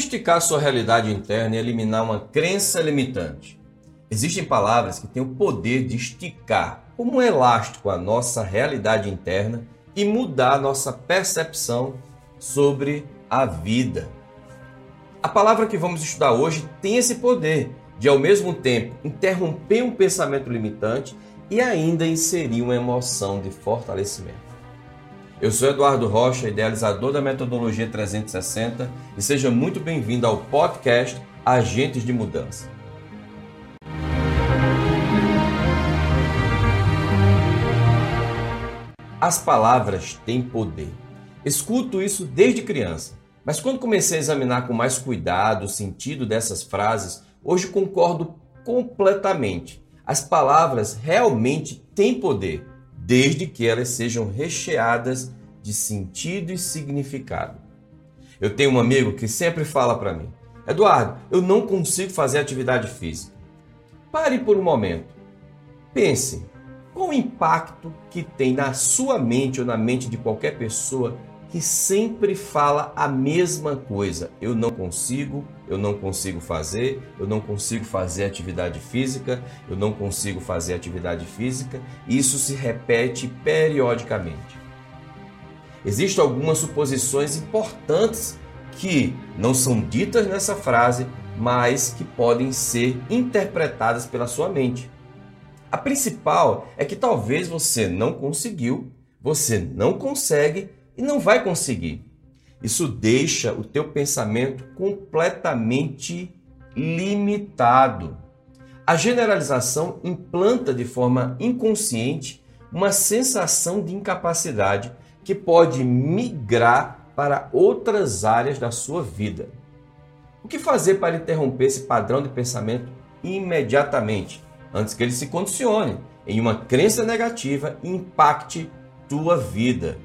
esticar sua realidade interna e eliminar uma crença limitante? Existem palavras que têm o poder de esticar, como um elástico, a nossa realidade interna e mudar a nossa percepção sobre a vida. A palavra que vamos estudar hoje tem esse poder de, ao mesmo tempo, interromper um pensamento limitante e ainda inserir uma emoção de fortalecimento. Eu sou Eduardo Rocha, idealizador da metodologia 360, e seja muito bem-vindo ao podcast Agentes de Mudança. As palavras têm poder. Escuto isso desde criança, mas quando comecei a examinar com mais cuidado o sentido dessas frases, hoje concordo completamente. As palavras realmente têm poder desde que elas sejam recheadas de sentido e significado. Eu tenho um amigo que sempre fala para mim: Eduardo, eu não consigo fazer atividade física. Pare por um momento. Pense qual o impacto que tem na sua mente ou na mente de qualquer pessoa que sempre fala a mesma coisa. Eu não consigo, eu não consigo fazer, eu não consigo fazer atividade física, eu não consigo fazer atividade física. Isso se repete periodicamente. Existem algumas suposições importantes que não são ditas nessa frase, mas que podem ser interpretadas pela sua mente. A principal é que talvez você não conseguiu, você não consegue e não vai conseguir. Isso deixa o teu pensamento completamente limitado. A generalização implanta de forma inconsciente uma sensação de incapacidade que pode migrar para outras áreas da sua vida. O que fazer para interromper esse padrão de pensamento imediatamente, antes que ele se condicione em uma crença negativa e impacte tua vida?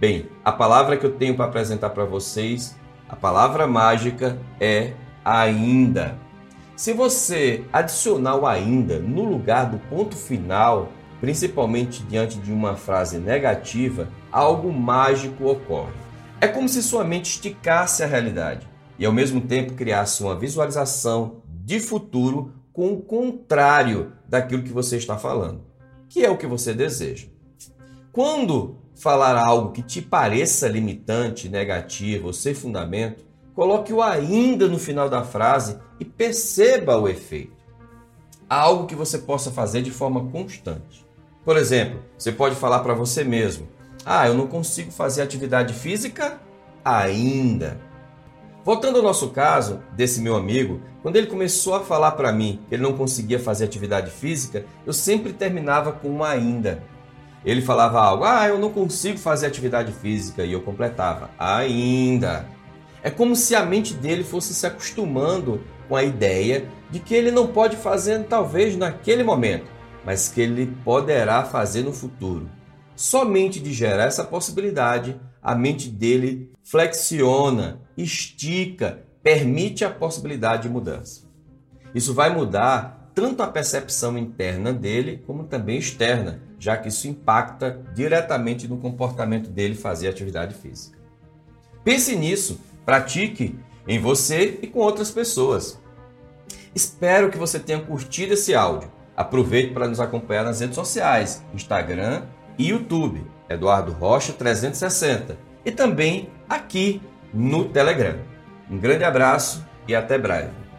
Bem, a palavra que eu tenho para apresentar para vocês, a palavra mágica é ainda. Se você adicionar o ainda no lugar do ponto final, principalmente diante de uma frase negativa, algo mágico ocorre. É como se sua mente esticasse a realidade e ao mesmo tempo criasse uma visualização de futuro com o contrário daquilo que você está falando, que é o que você deseja. Quando falar algo que te pareça limitante, negativo ou sem fundamento, coloque o ainda no final da frase e perceba o efeito. Algo que você possa fazer de forma constante. Por exemplo, você pode falar para você mesmo: Ah, eu não consigo fazer atividade física ainda. Voltando ao nosso caso desse meu amigo, quando ele começou a falar para mim que ele não conseguia fazer atividade física, eu sempre terminava com um ainda. Ele falava algo, ah, eu não consigo fazer atividade física, e eu completava, ainda. É como se a mente dele fosse se acostumando com a ideia de que ele não pode fazer talvez naquele momento, mas que ele poderá fazer no futuro. Somente de gerar essa possibilidade, a mente dele flexiona, estica, permite a possibilidade de mudança. Isso vai mudar tanto a percepção interna dele como também externa, já que isso impacta diretamente no comportamento dele fazer atividade física. Pense nisso, pratique em você e com outras pessoas. Espero que você tenha curtido esse áudio. Aproveite para nos acompanhar nas redes sociais, Instagram e YouTube, Eduardo Rocha 360, e também aqui no Telegram. Um grande abraço e até breve.